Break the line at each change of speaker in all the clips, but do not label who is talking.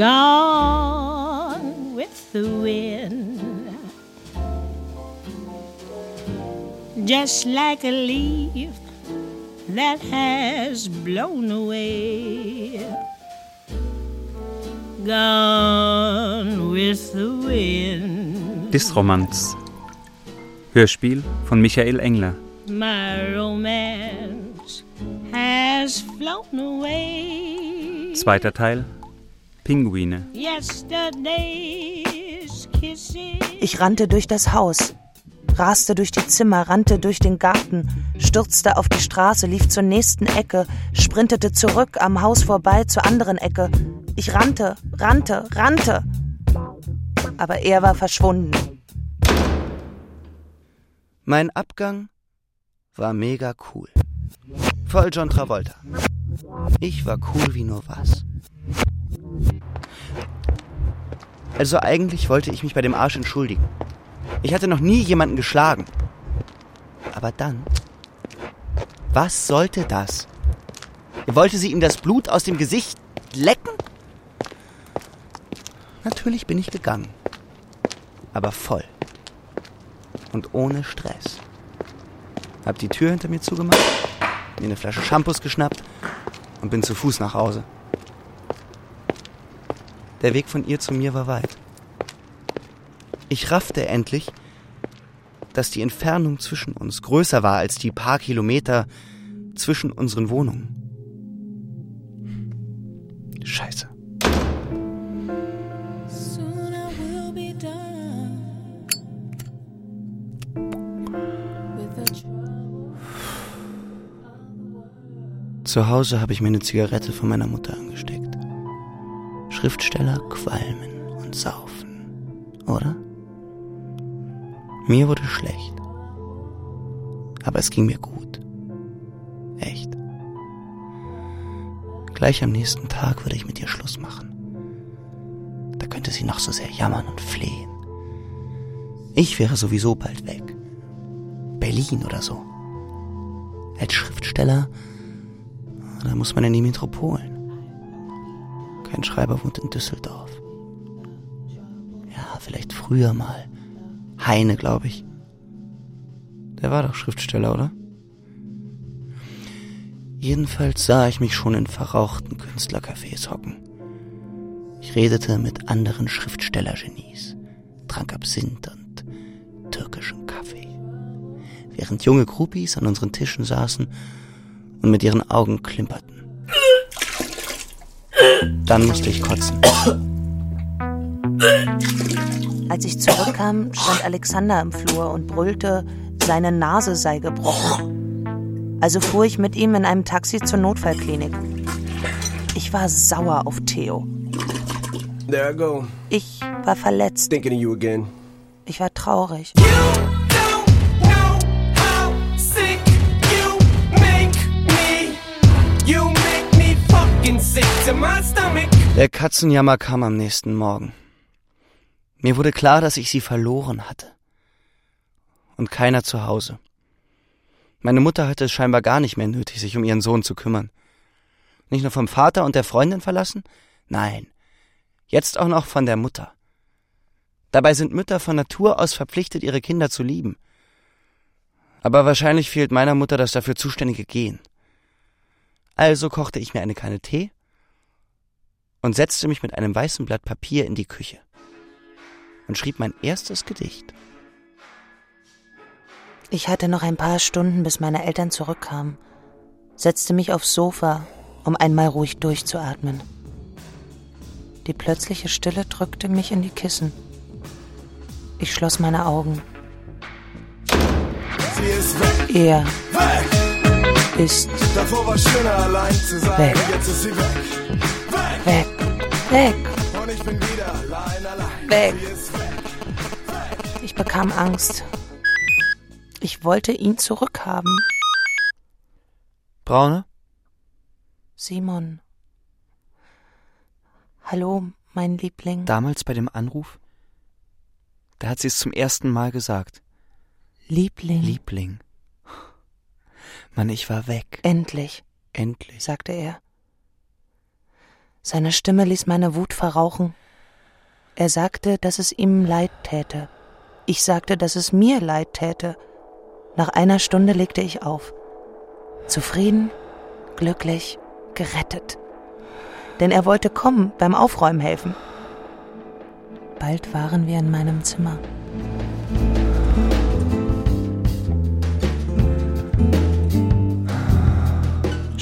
gone with the wind. Just like a leaf that has blown away. Gone with the wind.
Disromanz. Hörspiel von Michael Engler.
My romance has flown away.
Zweiter Teil. Pinguine.
Ich rannte durch das Haus, raste durch die Zimmer, rannte durch den Garten, stürzte auf die Straße, lief zur nächsten Ecke, sprintete zurück am Haus vorbei zur anderen Ecke. Ich rannte, rannte, rannte. Aber er war verschwunden.
Mein Abgang war mega cool. Voll John Travolta. Ich war cool wie nur was. Also eigentlich wollte ich mich bei dem Arsch entschuldigen. Ich hatte noch nie jemanden geschlagen. Aber dann. Was sollte das? Wollte sie ihm das Blut aus dem Gesicht lecken? Natürlich bin ich gegangen. Aber voll. Und ohne Stress. Hab die Tür hinter mir zugemacht, mir eine Flasche Shampoos geschnappt und bin zu Fuß nach Hause. Der Weg von ihr zu mir war weit. Ich raffte endlich, dass die Entfernung zwischen uns größer war als die paar Kilometer zwischen unseren Wohnungen. Scheiße. Zu Hause habe ich mir eine Zigarette von meiner Mutter angesteckt. Schriftsteller qualmen und saufen, oder? Mir wurde schlecht. Aber es ging mir gut. Echt. Gleich am nächsten Tag würde ich mit ihr Schluss machen. Da könnte sie noch so sehr jammern und flehen. Ich wäre sowieso bald weg. Berlin oder so. Als Schriftsteller da muss man in die Metropolen. Kein Schreiber wohnt in Düsseldorf. Ja, vielleicht früher mal. Heine, glaube ich. Der war doch Schriftsteller, oder? Jedenfalls sah ich mich schon in verrauchten Künstlercafés hocken. Ich redete mit anderen Schriftstellergenies, trank Absinth und türkischen Kaffee. Während junge Groupies an unseren Tischen saßen und mit ihren Augen klimperten. Dann musste ich kotzen.
Als ich zurückkam, stand Alexander im Flur und brüllte, seine Nase sei gebrochen. Also fuhr ich mit ihm in einem Taxi zur Notfallklinik. Ich war sauer auf Theo.
There I go,
Ich war verletzt.
thinking of you again.
Ich war traurig.
Der Katzenjammer kam am nächsten Morgen. Mir wurde klar, dass ich sie verloren hatte. Und keiner zu Hause. Meine Mutter hatte es scheinbar gar nicht mehr nötig, sich um ihren Sohn zu kümmern. Nicht nur vom Vater und der Freundin verlassen? Nein. Jetzt auch noch von der Mutter. Dabei sind Mütter von Natur aus verpflichtet, ihre Kinder zu lieben. Aber wahrscheinlich fehlt meiner Mutter das dafür zuständige Gen. Also kochte ich mir eine Kanne Tee und setzte mich mit einem weißen Blatt Papier in die Küche und schrieb mein erstes Gedicht.
Ich hatte noch ein paar Stunden, bis meine Eltern zurückkamen, setzte mich aufs Sofa, um einmal ruhig durchzuatmen. Die plötzliche Stille drückte mich in die Kissen. Ich schloss meine Augen.
Sie ist weg,
Er
weg.
Ist
Davor war schöner allein zu sein.
Weg.
Jetzt ist sie weg, weg.
weg, weg,
Und ich bin wieder allein, allein.
weg.
Sie ist weg.
Ich bekam Angst. Ich wollte ihn zurückhaben.
Braune?
Simon. Hallo, mein Liebling.
Damals bei dem Anruf? Da hat sie es zum ersten Mal gesagt.
Liebling.
Liebling. Mann, ich war weg.
Endlich,
Endlich.
sagte er. Seine Stimme ließ meine Wut verrauchen. Er sagte, dass es ihm leid täte. Ich sagte, dass es mir leid täte. Nach einer Stunde legte ich auf. Zufrieden, glücklich, gerettet. Denn er wollte kommen, beim Aufräumen helfen. Bald waren wir in meinem Zimmer.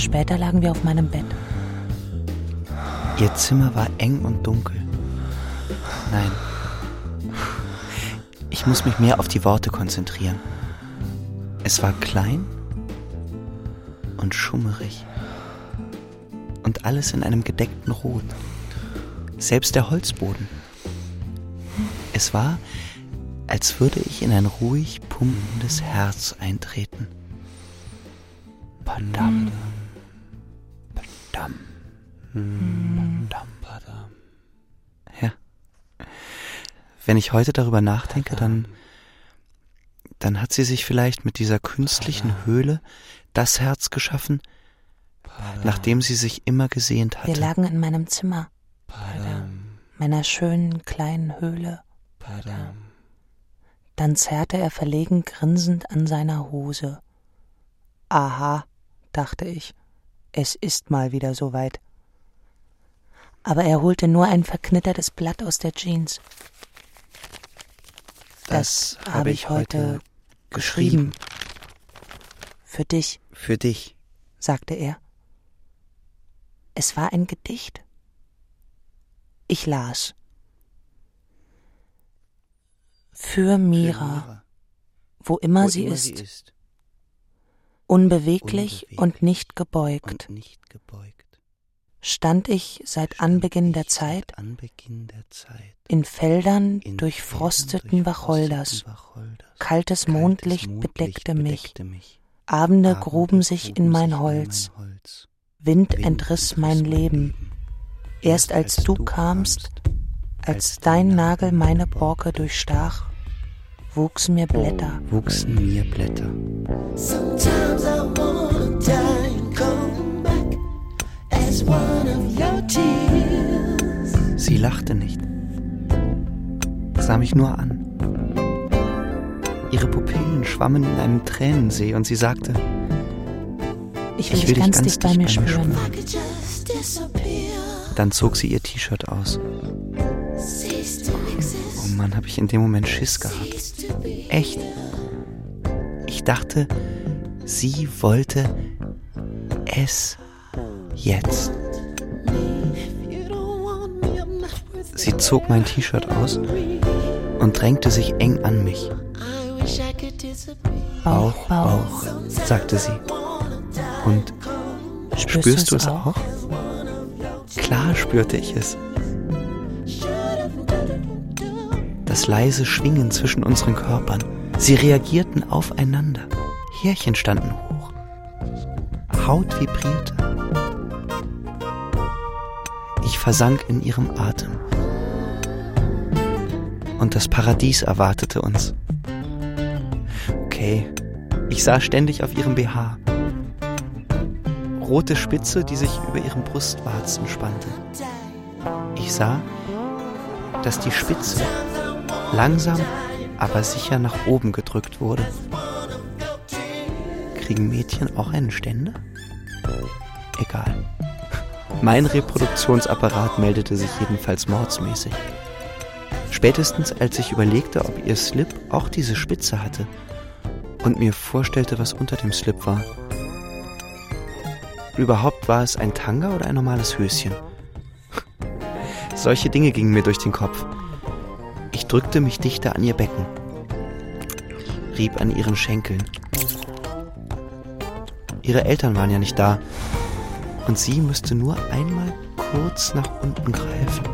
Später lagen wir auf meinem Bett.
Ihr Zimmer war eng und dunkel. Nein. Ich muss mich mehr auf die Worte konzentrieren. Es war klein und schummerig. Und alles in einem gedeckten Rot. Selbst der Holzboden. Es war, als würde ich in ein ruhig pumpendes Herz eintreten. Padam. Padam. Padam, padam. Ja. Wenn ich heute darüber nachdenke, dann, dann hat sie sich vielleicht mit dieser künstlichen Höhle das Herz geschaffen, nachdem sie sich immer gesehnt
Wir
hatte.
lagen in meinem Zimmer, meiner schönen kleinen Höhle. Dann zerrte er verlegen grinsend an seiner Hose. Aha, dachte ich, es ist mal wieder soweit. Aber er holte nur ein verknittertes Blatt aus der Jeans. Das habe ich heute geschrieben. Für dich,
Für dich.
sagte er. Es war ein Gedicht. Ich las. Für Mira, wo immer
Wo
sie
immer
ist,
sie ist.
Unbeweglich
unbeweglich
und nicht gebeugt,
Und nicht gebeugt.
stand ich seit Anbeginn der Zeit
Anbeginn der Zeit.
in Feldern
in
durchfrosteten
durchfrosteten Wacholters.
Kaltes
Kaltes
Mondlicht
Mondlicht
bedeckte mich.
bedeckte mich.
Abende
Abende
gruben sich in mein Holz.
mein Holz.
Wind
Wind
entriss
entriss
mein Leben. Erst als du kamst, als dein Nagel meine Borke durchstach, wuchsen mir Blätter.
wuchsen mir Blätter.
Sometimes I wanna die and come back as one of your tears.
Sie lachte nicht, sah mich nur an. Ihre Pupillen schwammen in einem Tränensee und sie sagte,
Ich will
Ich
dich
will
ganz dicht bei mir spüren.
Dann zog sie ihr T-Shirt aus.
to
Oh
exist,
Mann, habe ich in dem Moment Schiss gehabt. Echt. Ich dachte, sie wollte es jetzt. Sie zog mein T-Shirt aus und drängte sich eng an mich.
Bauch,
Bauch, sagte sie. Und
Spürst,
spürst du
es
es auch? Klar spürte ich es. Das leise Schwingen zwischen unseren Körpern. Sie reagierten aufeinander. Härchen standen hoch. Haut vibrierte. Ich versank in ihrem Atem. Und das Paradies erwartete uns. Okay, ich sah ständig auf ihrem BH. Rote Spitze, die sich über ihren Brustwarzen spannte. Ich sah, dass die Spitze langsam, aber sicher nach oben gedrückt wurde. Kriegen Mädchen auch einen Ständer? Egal. Mein Reproduktionsapparat meldete sich jedenfalls mordsmäßig. Spätestens als ich überlegte, ob ihr Slip auch diese Spitze hatte und mir vorstellte, was unter dem Slip war. Überhaupt war es ein Tanga oder ein normales Höschen? Solche Dinge gingen mir durch den Kopf. Drückte mich dichter an ihr Becken, rieb an ihren Schenkeln. Ihre Eltern waren ja nicht da und sie müsste nur einmal kurz nach unten greifen.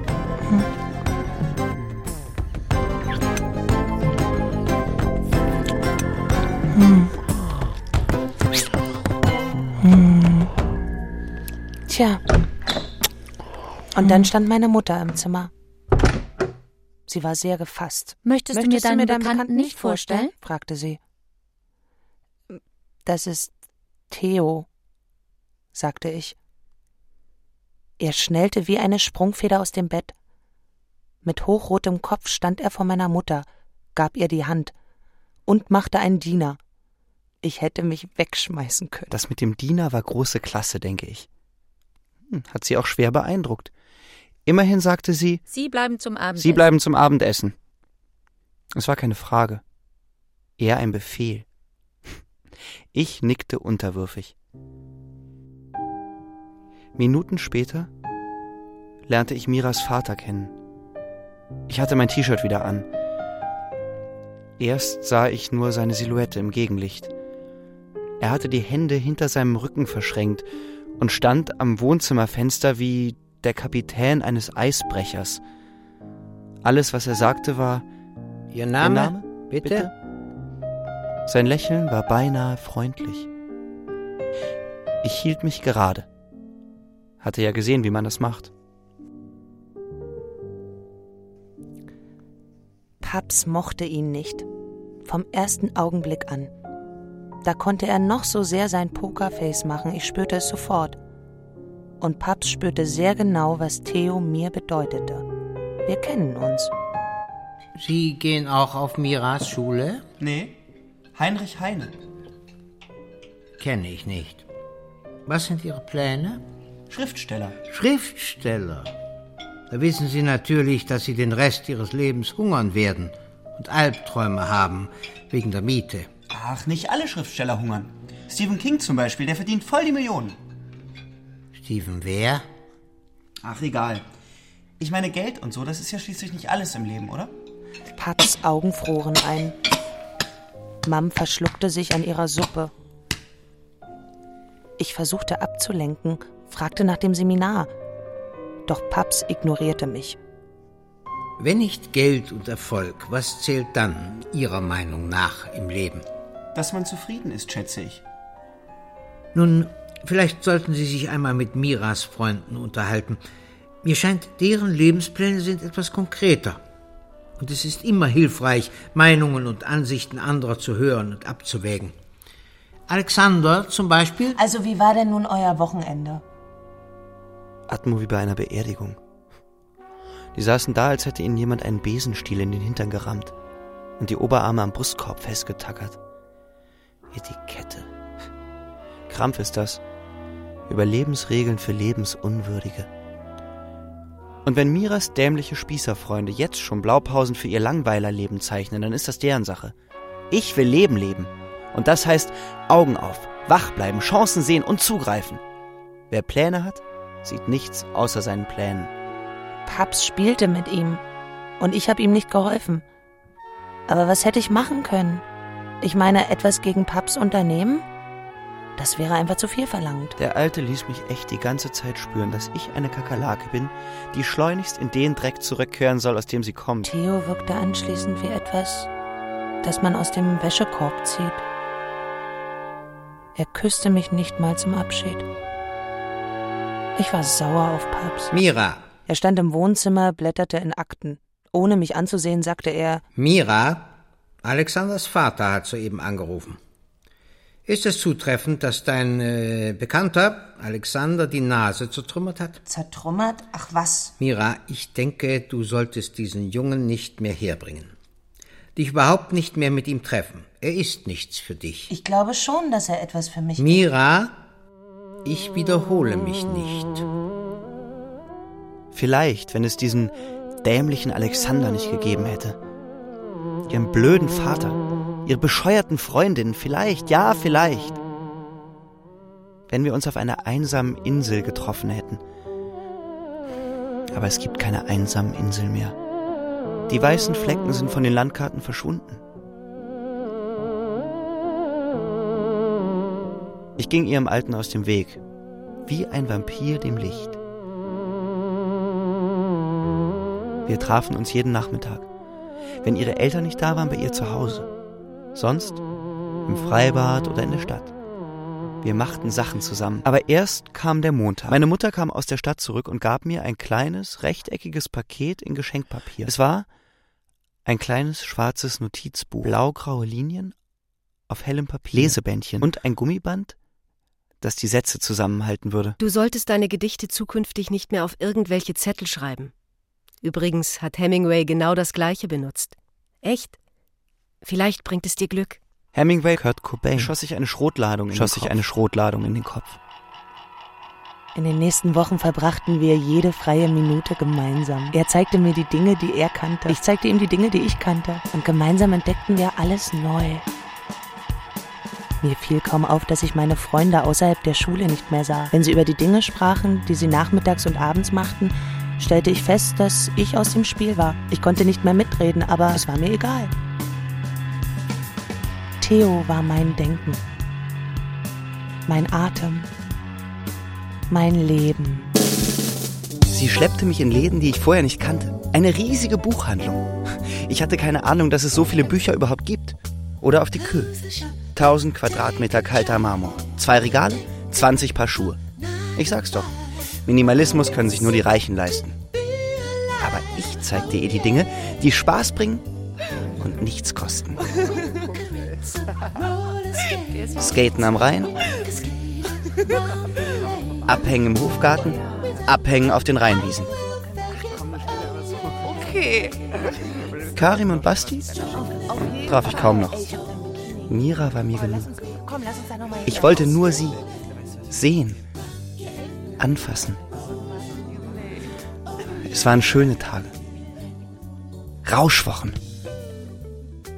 Tja. Und dann stand meine Mutter im Zimmer. Sie war sehr gefasst.
Möchtest, du mir deinen Bekannten, nicht vorstellen?
fragte sie. Das ist Theo, sagte ich. Er schnellte wie eine Sprungfeder aus dem Bett. Mit hochrotem Kopf stand er vor meiner Mutter, gab ihr die Hand und machte einen Diener. Ich hätte mich wegschmeißen können.
Das mit dem Diener war große Klasse, denke ich. Hm, hat sie auch schwer beeindruckt. Immerhin sagte sie,
Sie bleiben zum Abendessen.
Sie bleiben zum Abendessen. Es war keine Frage, eher ein Befehl. Ich nickte unterwürfig. Minuten später lernte ich Miras Vater kennen. Ich hatte mein T-Shirt wieder an. Erst sah ich nur seine Silhouette im Gegenlicht. Er hatte die Hände hinter seinem Rücken verschränkt und stand am Wohnzimmerfenster wie der Kapitän eines Eisbrechers. Alles, was er sagte, war
Ihr Name?
Ihr Name?
Bitte?
Sein Lächeln war beinahe freundlich. Ich hielt mich gerade. Hatte ja gesehen, wie man das macht.
Paps mochte ihn nicht. Vom ersten Augenblick an. Da konnte er noch so sehr sein Pokerface machen, ich spürte es sofort. Und Paps spürte sehr genau, was Theo mir bedeutete. Wir kennen uns.
Sie gehen auch auf Miras Schule?
Nee, Heinrich Heine.
Kenne ich nicht. Was sind Ihre Pläne?
Schriftsteller.
Schriftsteller. Da wissen Sie natürlich, dass Sie den Rest Ihres Lebens hungern werden und Albträume haben wegen der Miete.
Ach, nicht alle Schriftsteller hungern. Stephen King zum Beispiel, der verdient voll die Millionen.
Stephen wer?
Ach, egal. Ich meine, Geld und so, das ist ja schließlich nicht alles im Leben, oder?
Paps Augen froren ein. Mam verschluckte sich an ihrer Suppe. Ich versuchte abzulenken, fragte nach dem Seminar. Doch Paps ignorierte mich.
Wenn nicht Geld und Erfolg, was zählt dann Ihrer Meinung nach im Leben?
Dass man zufrieden ist, schätze ich.
Nun, vielleicht sollten Sie sich einmal mit Miras Freunden unterhalten. Mir scheint, deren Lebenspläne sind etwas konkreter. Und es ist immer hilfreich, Meinungen und Ansichten anderer zu hören und abzuwägen. Alexander zum Beispiel?
Also wie war denn nun euer Wochenende?
Atmo wie bei einer Beerdigung. Die saßen da, als hätte ihnen jemand einen Besenstiel in den Hintern gerammt und die Oberarme am Brustkorb festgetackert. Etikette. Krampf ist das. Überlebensregeln für Lebensunwürdige. Und wenn Miras dämliche Spießerfreunde jetzt schon Blaupausen für ihr Langweilerleben zeichnen, dann ist das deren Sache. Ich will Leben leben. Und das heißt Augen auf, wach bleiben, Chancen sehen und zugreifen. Wer Pläne hat, sieht nichts außer seinen Plänen.
Paps spielte mit ihm und ich habe ihm nicht geholfen. Aber was hätte ich machen können? Ich meine, etwas gegen Paps unternehmen? Das wäre einfach zu viel verlangt.
Der Alte ließ mich echt die ganze Zeit spüren, dass ich eine Kakerlake bin, die schleunigst in den Dreck zurückkehren soll, aus dem sie kommt.
Theo wirkte anschließend wie etwas, das man aus dem Wäschekorb zieht. Er küsste mich nicht mal zum Abschied. Ich war sauer auf Paps.
Mira.
Er stand im Wohnzimmer, blätterte in Akten. Ohne mich anzusehen, sagte er
Mira, Alexanders Vater hat soeben angerufen. Ist es zutreffend, dass dein äh, Bekannter Alexander die Nase zertrümmert hat?
Zertrümmert? Ach was.
Mira, ich denke, du solltest diesen Jungen nicht mehr herbringen. Dich überhaupt nicht mehr mit ihm treffen. Er ist nichts für dich.
Ich glaube schon, dass er etwas für mich
Mira, ich wiederhole mich nicht.
Vielleicht, wenn es diesen dämlichen Alexander nicht gegeben hätte. Ihren blöden Vater, ihre bescheuerten Freundinnen, vielleicht, ja, vielleicht. Wenn wir uns auf einer einsamen Insel getroffen hätten. Aber es gibt keine einsamen Inseln mehr. Die weißen Flecken sind von den Landkarten verschwunden. Ich ging ihrem Alten aus dem Weg, wie ein Vampir dem Licht. Wir trafen uns jeden Nachmittag, wenn ihre Eltern nicht da waren, bei ihr zu Hause. Sonst im Freibad oder in der Stadt. Wir machten Sachen zusammen. Aber erst kam der Montag. Meine Mutter kam aus der Stadt zurück und gab mir ein kleines, rechteckiges Paket in Geschenkpapier. Es war ein kleines schwarzes Notizbuch, blaugraue Linien auf hellem Papier, Lesebändchen und ein Gummiband, dass die Sätze zusammenhalten würde.
Du solltest deine Gedichte zukünftig nicht mehr auf irgendwelche Zettel schreiben. Übrigens hat Hemingway genau das gleiche benutzt. Echt? Vielleicht bringt es dir Glück.
Hemingway Kurt Cobain schoss sich eine Schrotladung in, schoss sich eine Schrotladung in den Kopf.
In den nächsten Wochen verbrachten wir jede freie Minute gemeinsam. Er zeigte mir die Dinge, die er kannte. Ich zeigte ihm die Dinge, die ich kannte. Und gemeinsam entdeckten wir alles neu. Mir fiel kaum auf, dass ich meine Freunde außerhalb der Schule nicht mehr sah. Wenn sie über die Dinge sprachen, die sie nachmittags und abends machten, stellte ich fest, dass ich aus dem Spiel war. Ich konnte nicht mehr mitreden, aber es war mir egal. Theo war mein Denken, mein Atem, mein Leben.
Sie schleppte mich in Läden, die ich vorher nicht kannte. Eine riesige Buchhandlung. Ich hatte keine Ahnung, dass es so viele Bücher überhaupt gibt. Oder auf die Kühe. 1000 Quadratmeter kalter Marmor. Zwei Regale, 20 Paar Schuhe. Ich sag's doch. Minimalismus können sich nur die Reichen leisten. Aber ich zeigte ihr die Dinge, die Spaß bringen und nichts kosten. Skaten am Rhein, Abhängen im Hofgarten, Abhängen auf den Rheinwiesen.
Okay.
Karim und Basti traf ich kaum noch. Mira war mir genug. Ich wollte nur sie sehen, anfassen. Es waren schöne Tage. Rauschwochen.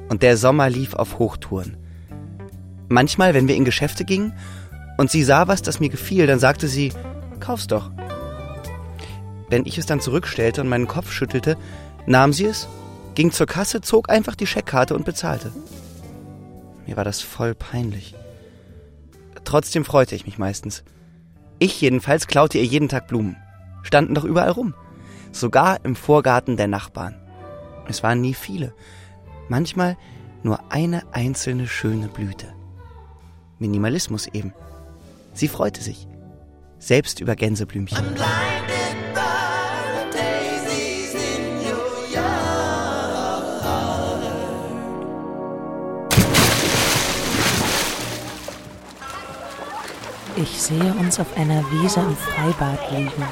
Und der Sommer lief auf Hochtouren. Manchmal, wenn wir in Geschäfte gingen und sie sah was, das mir gefiel, dann sagte sie, kauf's doch. Wenn ich es dann zurückstellte und meinen Kopf schüttelte, nahm sie es, ging zur Kasse, zog einfach die Scheckkarte und bezahlte. Mir war das voll peinlich. Trotzdem freute ich mich meistens. Ich jedenfalls klaute ihr jeden Tag Blumen. Standen doch überall rum. Sogar im Vorgarten der Nachbarn. Es waren nie viele. Manchmal nur eine einzelne schöne Blüte. Minimalismus eben. Sie freute sich. Selbst über Gänseblümchen.
Ich sehe uns auf einer Wiese im Freibad liegen.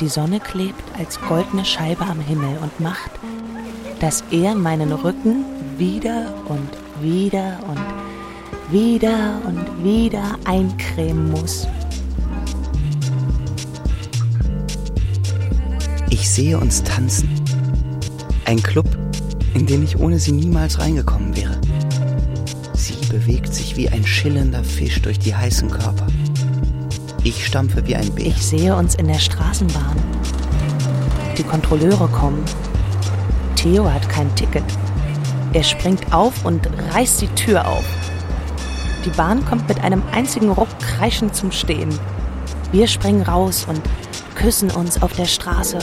Die Sonne klebt als goldene Scheibe am Himmel und macht, dass er meinen Rücken wieder und wieder und wieder und wieder eincremen muss.
Ich sehe uns tanzen. Ein Club, in den ich ohne sie niemals reingekommen wäre. Sie bewegt sich wie ein schillender Fisch durch die heißen Körper. Ich stampfe wie ein Bär.
Ich sehe uns in der Straßenbahn. Die Kontrolleure kommen. Theo hat kein Ticket. Er springt auf und reißt die Tür auf. Die Bahn kommt mit einem einzigen Ruck kreischend zum Stehen. Wir springen raus und küssen uns auf der Straße,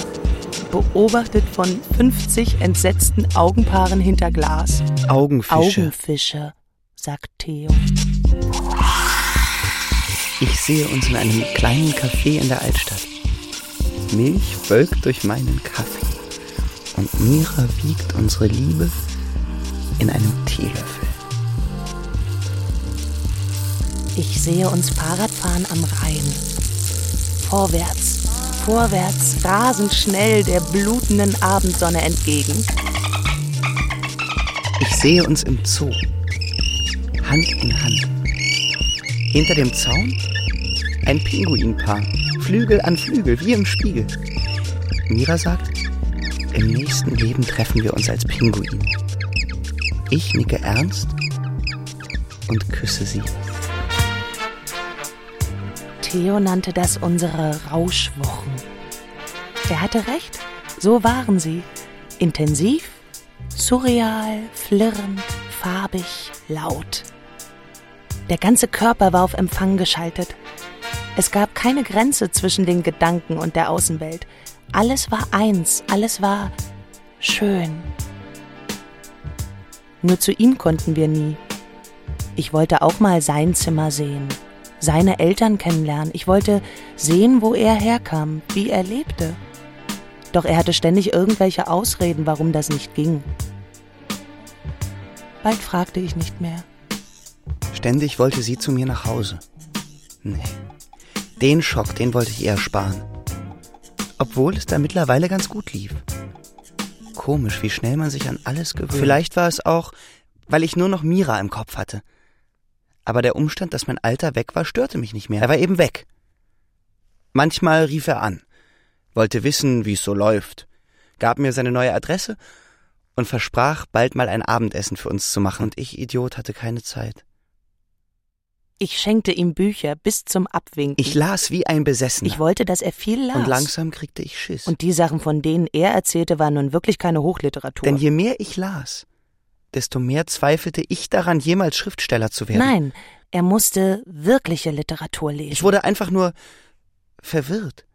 beobachtet von 50 entsetzten Augenpaaren hinter Glas.
Augenfische.
Augenfische, sagt Theo.
Ich sehe uns in einem kleinen Café in der Altstadt. Milch wölkt durch meinen Kaffee und Mira wiegt unsere Liebe in einem Teelöffel.
Ich sehe uns Fahrradfahren am Rhein. Vorwärts, vorwärts, rasend schnell der blutenden Abendsonne entgegen.
Ich sehe uns im Zoo. Hand in Hand. Hinter dem Zaun ein Pinguinpaar. Flügel an Flügel, wie im Spiegel. Mira sagt, im nächsten Leben treffen wir uns als Pinguin. Ich nicke ernst und küsse sie.
Theo nannte das unsere Rauschwochen. Er hatte recht, so waren sie. Intensiv, surreal, flirrend, farbig, laut. Der ganze Körper war auf Empfang geschaltet. Es gab keine Grenze zwischen den Gedanken und der Außenwelt. Alles war eins, alles war schön. Nur zu ihm konnten wir nie. Ich wollte auch mal sein Zimmer sehen, seine Eltern kennenlernen. Ich wollte sehen, wo er herkam, wie er lebte. Doch er hatte ständig irgendwelche Ausreden, warum das nicht ging. Bald fragte ich nicht mehr.
Ständig wollte sie zu mir nach Hause. Nee, den Schock, den wollte ich eher sparen. Obwohl es da mittlerweile ganz gut lief. Komisch, wie schnell man sich an alles gewöhnt. Vielleicht war es auch, weil ich nur noch Mira im Kopf hatte. Aber der Umstand, dass mein Alter weg war, störte mich nicht mehr. Er war eben weg. Manchmal rief er an, wollte wissen, wie es so läuft, gab mir seine neue Adresse und versprach, bald mal ein Abendessen für uns zu machen, und ich, Idiot, hatte keine Zeit.
Ich schenkte ihm Bücher bis zum Abwinken.
Ich las wie ein Besessener.
Ich wollte, dass er viel las.
Und langsam kriegte ich Schiss.
Und die Sachen, von denen er erzählte, waren nun wirklich keine Hochliteratur.
Denn je mehr ich las, desto mehr zweifelte ich daran, jemals Schriftsteller zu werden.
Nein, er musste wirkliche Literatur lesen.
Ich wurde einfach nur verwirrt.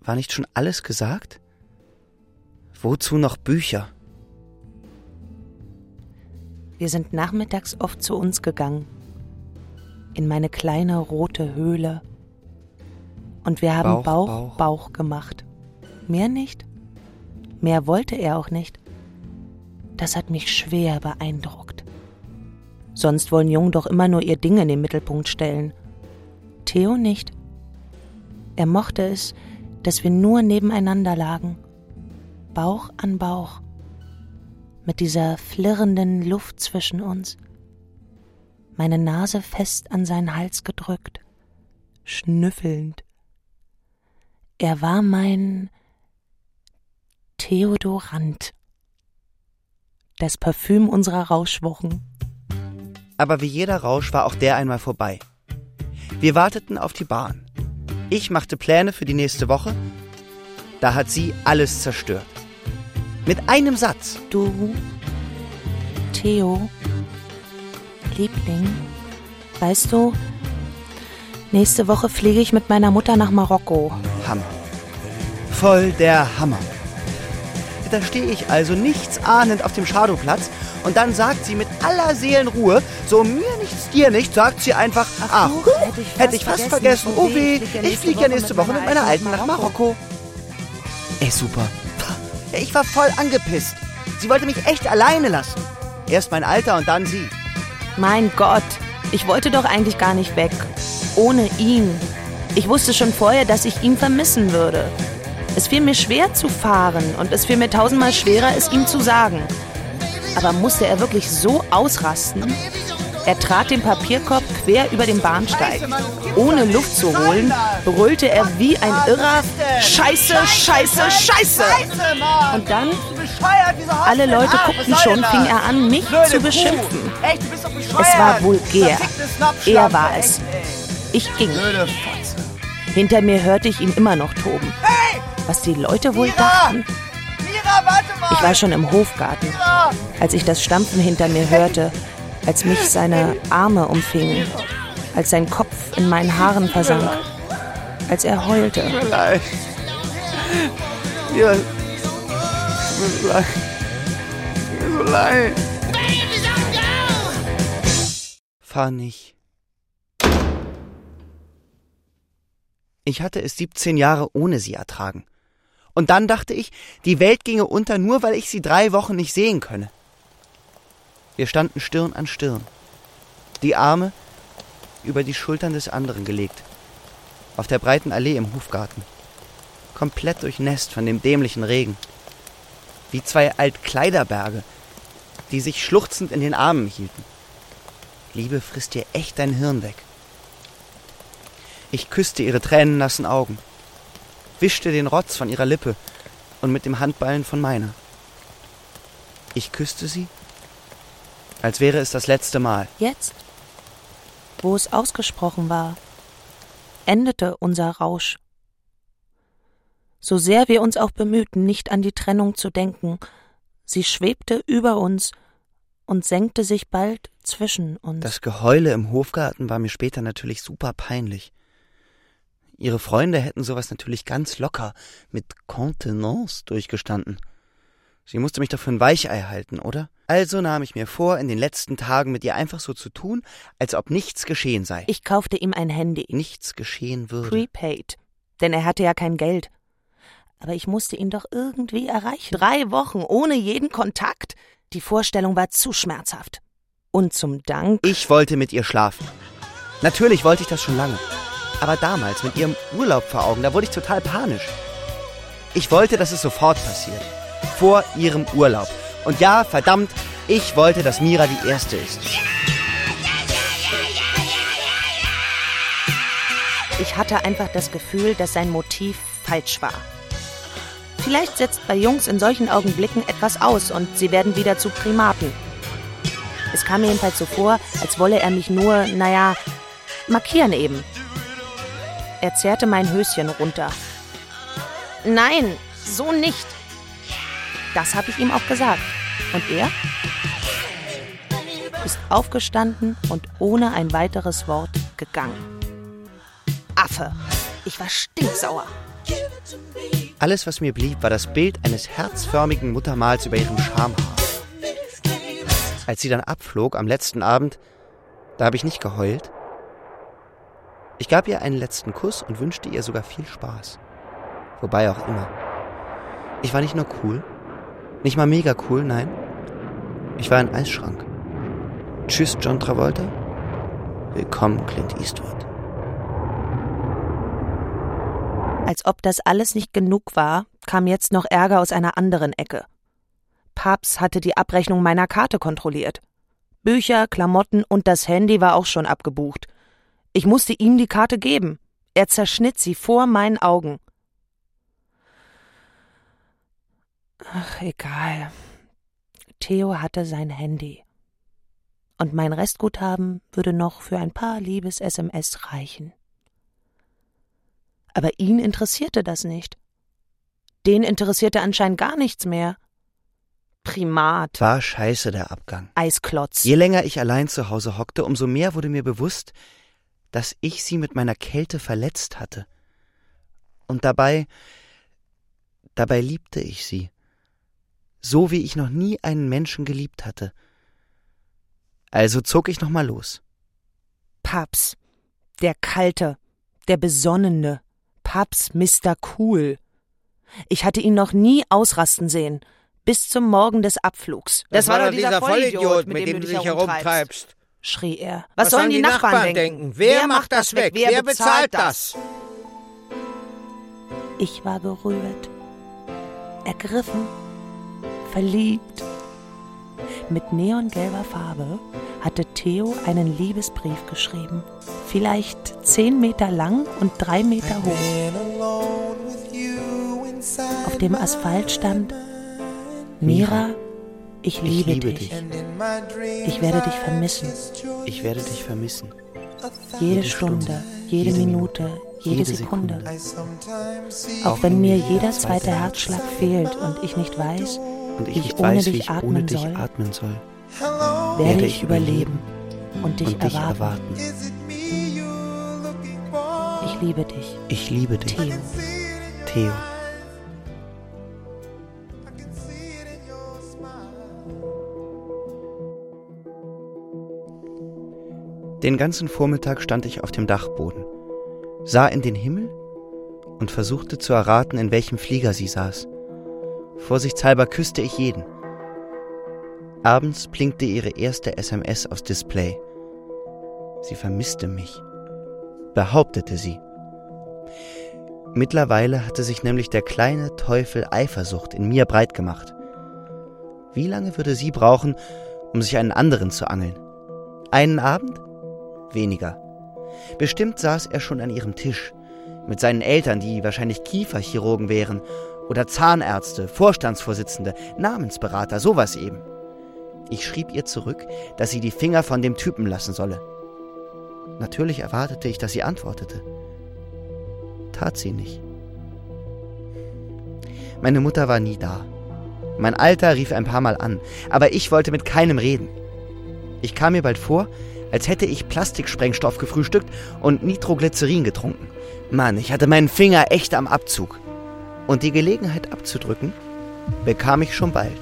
War nicht schon alles gesagt? Wozu noch Bücher?
Wir sind nachmittags oft zu uns gegangen. In meine kleine rote Höhle. Und wir haben
Bauch,
Bauch,
Bauch.
Bauch, gemacht. Mehr nicht. Mehr wollte er auch nicht. Das hat mich schwer beeindruckt. Sonst wollen Jungen doch immer nur ihr Ding in den Mittelpunkt stellen. Theo nicht. Er mochte es, dass wir nur nebeneinander lagen. Bauch an Bauch mit dieser flirrenden Luft zwischen uns, meine Nase fest an seinen Hals gedrückt, schnüffelnd. Er war mein Theodorant, das Parfüm unserer Rauschwochen.
Aber wie jeder Rausch war auch der einmal vorbei. Wir warteten auf die Bahn. Ich machte Pläne für die nächste Woche. Da hat sie alles zerstört. Mit einem Satz.
Du, Theo, Liebling, weißt du, nächste Woche fliege ich mit meiner Mutter nach Marokko.
Hammer. Voll der Hammer. Da stehe ich also nichts ahnend auf dem Shadowplatz und dann sagt sie mit aller Seelenruhe, so mir nichts, dir nichts, sagt sie einfach, ach,
huch,
huch, hätte ich fast vergessen, oh weh, ich fliege ja nächste Woche mit meiner Alten nach Marokko. Ey, super. Ich war voll angepisst. Sie wollte mich echt alleine lassen. Erst mein Alter und dann sie.
Mein Gott, ich wollte doch eigentlich gar nicht weg. Ohne ihn. Ich wusste schon vorher, dass ich ihn vermissen würde. Es fiel mir schwer zu fahren und es fiel mir tausendmal schwerer, es ihm zu sagen. Aber musste er wirklich so ausrasten? Er trat den Papierkorb quer über den Bahnsteig. Ohne Luft zu holen, brüllte er wie ein Irrer Scheiße, Scheiße, Scheiße! Und dann, alle Leute guckten schon, fing er an, mich zu beschimpfen. Es war vulgär. Er war es. Ich ging. Hinter mir hörte ich ihn immer noch toben. Was die Leute wohl dachten? Ich war schon im Hofgarten, als ich das Stampfen hinter mir hörte, als mich seine Arme umfingen, als sein Kopf in meinen Haaren versank, als er heulte.
Tut mir leid. Ja. Tut mir leid. Tut mir so leid. Fahr nicht. Ich hatte es 17 Jahre ohne sie ertragen. Und dann dachte ich, die Welt ginge unter, nur weil ich sie drei Wochen nicht sehen könne. Wir standen Stirn an Stirn. Die Arme über die Schultern des anderen gelegt. Auf der breiten Allee im Hofgarten. Komplett durchnässt von dem dämlichen Regen. Wie zwei Altkleiderberge, die sich schluchzend in den Armen hielten. Liebe frisst dir echt dein Hirn weg. Ich küsste ihre tränennassen Augen, wischte den Rotz von ihrer Lippe und mit dem Handballen von meiner. Ich küsste sie, als wäre es das letzte Mal.
Jetzt, wo es ausgesprochen war, endete unser Rausch. So sehr wir uns auch bemühten, nicht an die Trennung zu denken, sie schwebte über uns und senkte sich bald zwischen uns.
Das Geheule im Hofgarten war mir später natürlich super peinlich. Ihre Freunde hätten sowas natürlich ganz locker, mit Contenance durchgestanden. Sie musste mich doch für ein Weichei halten, oder? Also nahm ich mir vor, in den letzten Tagen mit ihr einfach so zu tun, als ob nichts geschehen sei.
Ich kaufte ihm ein Handy.
Nichts geschehen würde.
Prepaid. Denn er hatte ja kein Geld. Aber ich musste ihn doch irgendwie erreichen. Drei Wochen ohne jeden Kontakt. Die Vorstellung war zu schmerzhaft. Und zum Dank?
Ich wollte mit ihr schlafen. Natürlich wollte ich das schon lange. Aber damals, mit ihrem Urlaub vor Augen, da wurde ich total panisch. Ich wollte, dass es sofort passiert. Vor ihrem Urlaub. Und ja, verdammt, ich wollte, dass Mira die Erste ist.
Ich hatte einfach das Gefühl, dass sein Motiv falsch war. Vielleicht setzt bei Jungs in solchen Augenblicken etwas aus und sie werden wieder zu Primaten. Es kam mir jedenfalls so vor, als wolle er mich nur, naja, markieren eben. Er zerrte mein Höschen runter. Nein, so nicht. Das habe ich ihm auch gesagt. Und er ist aufgestanden und ohne ein weiteres Wort gegangen. Affe. Ich war stinksauer.
Alles, was mir blieb, war das Bild eines herzförmigen Muttermals über ihrem Schamhaar. Als sie dann abflog am letzten Abend, da habe ich nicht geheult. Ich gab ihr einen letzten Kuss und wünschte ihr sogar viel Spaß. Wobei auch immer. Ich war nicht nur cool, nicht mal mega cool, nein. Ich war ein Eisschrank. Tschüss, John Travolta. Willkommen, Clint Eastwood.
Als ob das alles nicht genug war, kam jetzt noch Ärger aus einer anderen Ecke. Papst hatte die Abrechnung meiner Karte kontrolliert. Bücher, Klamotten und das Handy war auch schon abgebucht. Ich musste ihm die Karte geben. Er zerschnitt sie vor meinen Augen. Ach, egal. Theo hatte sein Handy. Und mein Restguthaben würde noch für ein paar Liebes-SMS reichen. Aber ihn interessierte das nicht. Den interessierte anscheinend gar nichts mehr. Primat.
War scheiße der Abgang.
Eisklotz.
Je länger ich allein zu Hause hockte, umso mehr wurde mir bewusst, dass ich sie mit meiner Kälte verletzt hatte. Und dabei, dabei liebte ich sie. So wie ich noch nie einen Menschen geliebt hatte. Also zog ich nochmal los.
Paps. Der Kalte. Der Besonnene. Paps Mr. Cool. Ich hatte ihn noch nie ausrasten sehen bis zum Morgen des Abflugs.
Das, das war doch dieser, dieser Vollidiot, mit, dem, dem du dich herumtreibst,
schrie er. Was, Was sollen die, die Nachbarn, Nachbarn denken?
denken? Wer, Wer macht das weg? Wer, Wer bezahlt das?
Ich war gerührt, ergriffen, verliebt. Mit neongelber Farbe hatte Theo einen Liebesbrief geschrieben. Vielleicht zehn Meter lang und drei Meter hoch. Auf dem Asphalt stand Mira, ich liebe, ich liebe dich. dich. Ich werde dich vermissen.
Ich werde dich vermissen.
Jede, Stunde, jede, jede Minute, jede, jede Sekunde. Sekunde. Auch wenn mir jeder zweite Herzschlag fehlt und ich nicht weiß,
und ich, ich weiß, wie ich atmen ohne dich soll, atmen soll,
werde ich überleben und dich, und dich erwarten. erwarten. Ich liebe dich.
Ich liebe dich.
Theo.
Theo. Den ganzen Vormittag stand ich auf dem Dachboden, sah in den Himmel und versuchte zu erraten, in welchem Flieger sie saß. Vorsichtshalber küsste ich jeden. Abends blinkte ihre erste SMS aufs Display. Sie vermisste mich, behauptete sie. Mittlerweile hatte sich nämlich der kleine Teufel Eifersucht in mir breit gemacht. Wie lange würde sie brauchen, um sich einen anderen zu angeln? Einen Abend? weniger. Bestimmt saß er schon an ihrem Tisch, mit seinen Eltern, die wahrscheinlich Kieferchirurgen wären, oder Zahnärzte, Vorstandsvorsitzende, Namensberater, sowas eben. Ich schrieb ihr zurück, dass sie die Finger von dem Typen lassen solle. Natürlich erwartete ich, dass sie antwortete. Tat sie nicht. Meine Mutter war nie da. Mein Alter rief ein paar Mal an, aber ich wollte mit keinem reden. Ich kam mir bald vor, als hätte ich Plastiksprengstoff gefrühstückt und Nitroglycerin getrunken. Mann, ich hatte meinen Finger echt am Abzug. Und die Gelegenheit abzudrücken, bekam ich schon bald.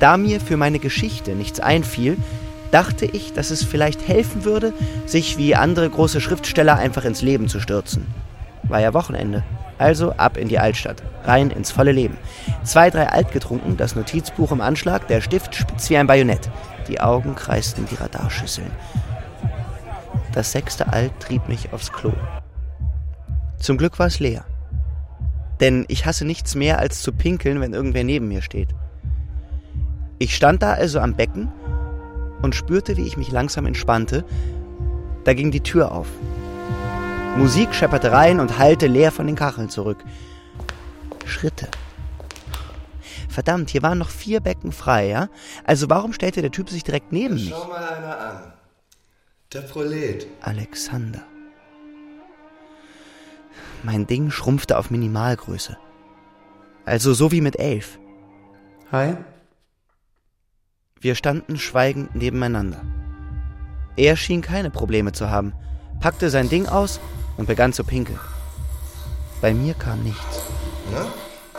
Da mir für meine Geschichte nichts einfiel, dachte ich, dass es vielleicht helfen würde, sich wie andere große Schriftsteller einfach ins Leben zu stürzen. War ja Wochenende. Also ab in die Altstadt, rein ins volle Leben. Zwei, drei alt getrunken, das Notizbuch im Anschlag, der Stift spitz wie ein Bajonett. Die Augen kreisten die Radarschüsseln. Das sechste Alt trieb mich aufs Klo. Zum Glück war es leer. Denn ich hasse nichts mehr, als zu pinkeln, wenn irgendwer neben mir steht. Ich stand da also am Becken und spürte, wie ich mich langsam entspannte. Da ging die Tür auf. Musik schepperte rein und hallte leer von den Kacheln zurück. Schritte. Verdammt, hier waren noch vier Becken frei, ja? Also warum stellte der Typ sich direkt neben mich?
Schau mal einer an. Der Prolet.
Alexander. Mein Ding schrumpfte auf Minimalgröße. Also so wie mit elf.
Hi.
Wir standen schweigend nebeneinander. Er schien keine Probleme zu haben, packte sein Ding aus und begann zu pinkeln. Bei mir kam nichts.
Na?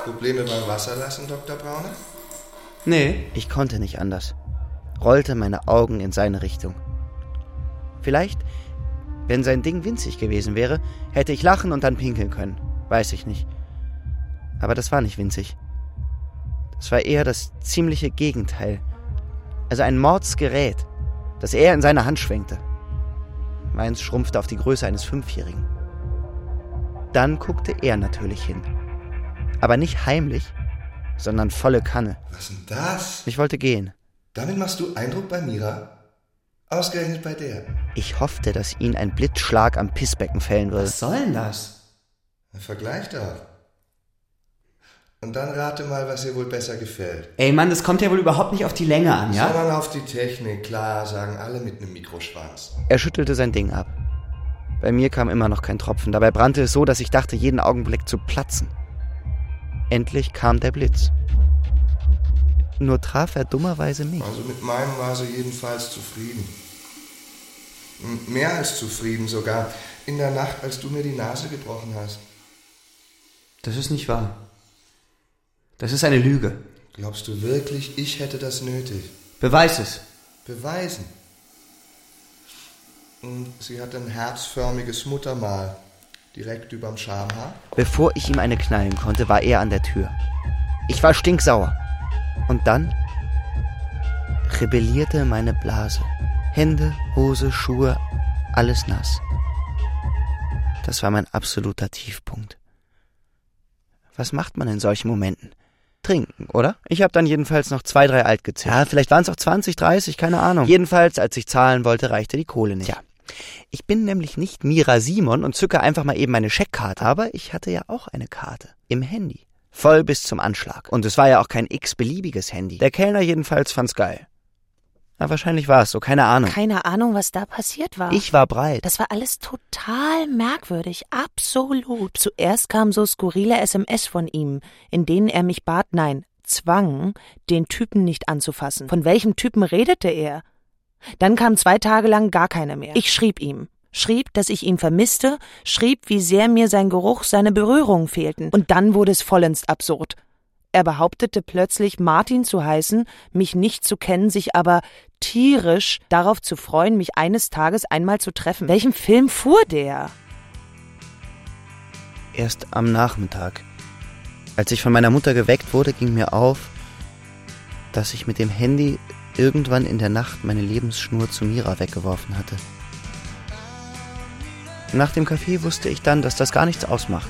Probleme beim Wasserlassen, Dr. Brauner?
Nee. Ich konnte nicht anders. Rollte meine Augen in seine Richtung. Vielleicht, wenn sein Ding winzig gewesen wäre, hätte ich lachen und dann pinkeln können. Weiß ich nicht. Aber das war nicht winzig. Das war eher das ziemliche Gegenteil. Also ein Mordsgerät, das er in seiner Hand schwenkte. Meins schrumpfte auf die Größe eines Fünfjährigen. Dann guckte er natürlich hin. Aber nicht heimlich, sondern volle Kanne.
Was denn das?
Ich wollte gehen.
Damit machst du Eindruck bei Mira? Ausgerechnet bei der.
Ich hoffte, dass ihn ein Blitzschlag am Pissbecken fällen würde.
Was soll denn das?
Vergleich doch. Und dann rate mal, was ihr wohl besser gefällt.
Ey Mann, das kommt ja wohl überhaupt nicht auf die Länge an, ja?
Sondern auf die Technik, klar, sagen alle mit einem Mikroschwanz.
Er schüttelte sein Ding ab. Bei mir kam immer noch kein Tropfen. Dabei brannte es so, dass ich dachte, jeden Augenblick zu platzen. Endlich kam der Blitz. Nur traf er dummerweise mich.
Also mit meinem war sie jedenfalls zufrieden. Mehr als zufrieden sogar. In der Nacht, als du mir die Nase gebrochen hast.
Das ist nicht wahr. Das ist eine Lüge.
Glaubst du wirklich, ich hätte das nötig?
Beweis es.
Beweisen. Und sie hat ein herzförmiges Muttermal. Direkt überm Schamhaar.
Bevor ich ihm eine knallen konnte, war er an der Tür. Ich war stinksauer. Und dann rebellierte meine Blase. Hände, Hose, Schuhe, alles nass. Das war mein absoluter Tiefpunkt. Was macht man in solchen Momenten? Trinken, oder? Ich habe dann jedenfalls noch zwei, drei alt gezählt. Ja, vielleicht waren es auch 20, 30, keine Ahnung. Jedenfalls, als ich zahlen wollte, reichte die Kohle nicht. Ja. Ich bin nämlich nicht Mira Simon und zücke einfach mal eben meine Scheckkarte, aber ich hatte ja auch eine Karte im Handy. Voll bis zum Anschlag. Und es war ja auch kein x-beliebiges Handy. Der Kellner jedenfalls fand's geil. Na, wahrscheinlich war es so, keine Ahnung.
Keine Ahnung, was da passiert war.
Ich war breit.
Das war alles total merkwürdig, absolut. Zuerst kam so skurrile SMS von ihm, in denen er mich bat, nein, zwang, den Typen nicht anzufassen. Von welchem Typen redete er? Dann kam zwei Tage lang gar keiner mehr. Ich schrieb ihm. Schrieb, dass ich ihn vermisste, schrieb, wie sehr mir sein Geruch, seine Berührungen fehlten. Und dann wurde es vollends absurd. Er behauptete plötzlich, Martin zu heißen, mich nicht zu kennen, sich aber tierisch darauf zu freuen, mich eines Tages einmal zu treffen. Welchen Film fuhr der?
Erst am Nachmittag. Als ich von meiner Mutter geweckt wurde, ging mir auf, dass ich mit dem Handy irgendwann in der Nacht meine Lebensschnur zu Mira weggeworfen hatte. Nach dem Kaffee wusste ich dann, dass das gar nichts ausmacht.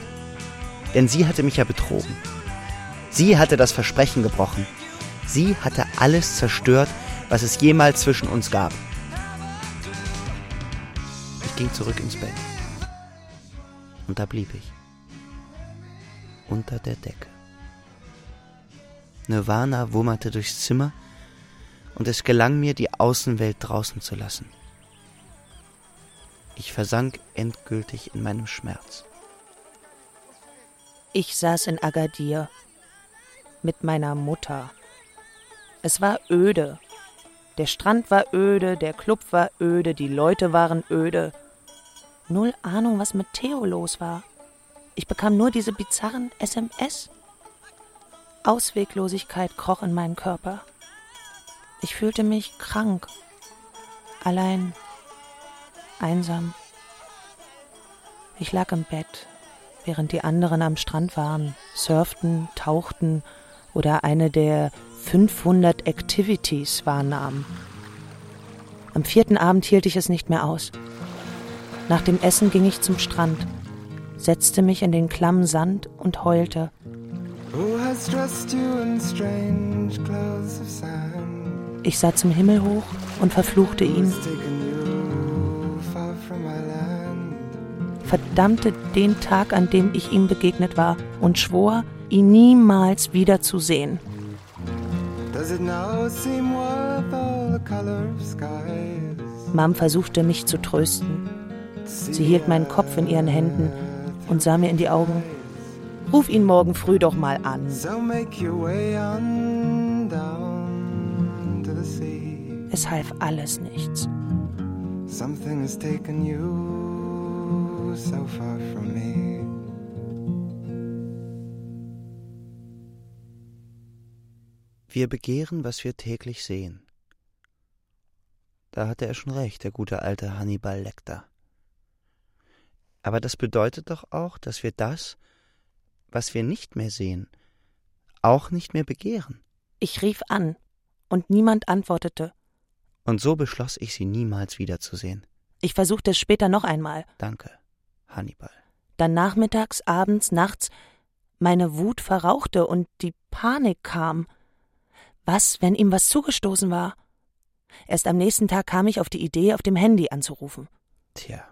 Denn sie hatte mich ja betrogen. Sie hatte das Versprechen gebrochen. Sie hatte alles zerstört, was es jemals zwischen uns gab. Ich ging zurück ins Bett. Und da blieb ich. Unter der Decke. Nirvana wummerte durchs Zimmer und es gelang mir, die Außenwelt draußen zu lassen. Ich versank endgültig in meinem Schmerz.
Ich saß in Agadir mit meiner Mutter. Es war öde. Der Strand war öde, der Club war öde, die Leute waren öde. Null Ahnung, was mit Theo los war. Ich bekam nur diese bizarren SMS. Ausweglosigkeit kroch in meinen Körper. Ich fühlte mich krank, allein, einsam. Ich lag im Bett, während die anderen am Strand waren, surften, tauchten oder eine der 500 Activities wahrnahmen. Am vierten Abend hielt ich es nicht mehr aus. Nach dem Essen ging ich zum Strand, setzte mich in den klammen Sand und heulte. Ich sah zum Himmel hoch und verfluchte ihn. Verdammte den Tag, an dem ich ihm begegnet war und schwor, ihn niemals wiederzusehen. Mom versuchte mich zu trösten. Sie hielt meinen Kopf in ihren Händen und sah mir in die Augen. Ruf ihn morgen früh doch mal an. Es half alles nichts. Something has taken you so far from me.
Wir begehren, was wir täglich sehen. Da hatte er schon recht, der gute alte Hannibal Lecter. Aber das bedeutet doch auch, dass wir das, was wir nicht mehr sehen, auch nicht mehr begehren.
Ich rief an, und niemand antwortete.
Und so beschloss ich, sie niemals wiederzusehen.
Ich versuchte es später noch einmal.
Danke, Hannibal.
Dann nachmittags, abends, nachts, meine Wut verrauchte und die Panik kam. Was, wenn ihm was zugestoßen war? Erst am nächsten Tag kam ich auf die Idee, auf dem Handy anzurufen.
Tja.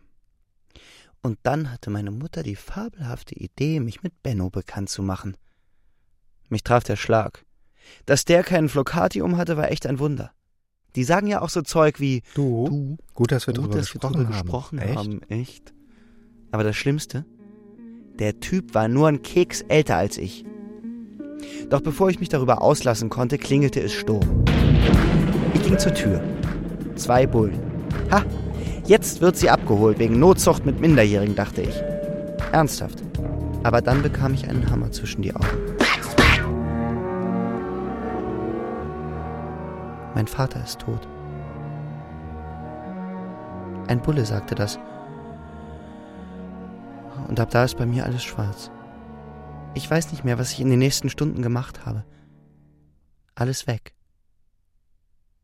Und dann hatte meine Mutter die fabelhafte Idee, mich mit Benno bekannt zu machen. Mich traf der Schlag. Dass der keinen Flocati um hatte, war echt ein Wunder. Die sagen ja auch so Zeug wie
Du, du gut, dass wir
gut,
darüber
dass
gesprochen,
wir drüber
haben.
gesprochen
echt?
haben. Echt? Aber das Schlimmste, der Typ war nur ein Keks älter als ich. Doch bevor ich mich darüber auslassen konnte, klingelte es Sturm. Ich ging zur Tür. Zwei Bullen. Ha! Jetzt wird sie abgeholt wegen Notzucht mit Minderjährigen, dachte ich. Ernsthaft. Aber dann bekam ich einen Hammer zwischen die Augen. Mein Vater ist tot. Ein Bulle sagte das. Und ab da ist bei mir alles schwarz. Ich weiß nicht mehr, was ich in den nächsten Stunden gemacht habe. Alles weg.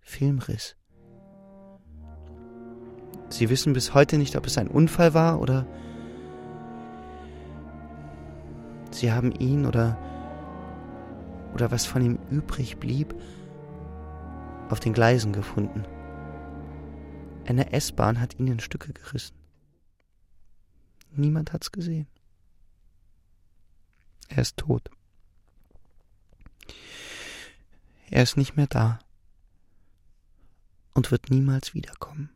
Filmriss. Sie wissen bis heute nicht, ob es ein Unfall war oder Sie haben ihn oder oder was von ihm übrig blieb auf den Gleisen gefunden. Eine S-Bahn hat ihn in Stücke gerissen. Niemand hat's gesehen. Er ist tot. Er ist nicht mehr da und wird niemals wiederkommen.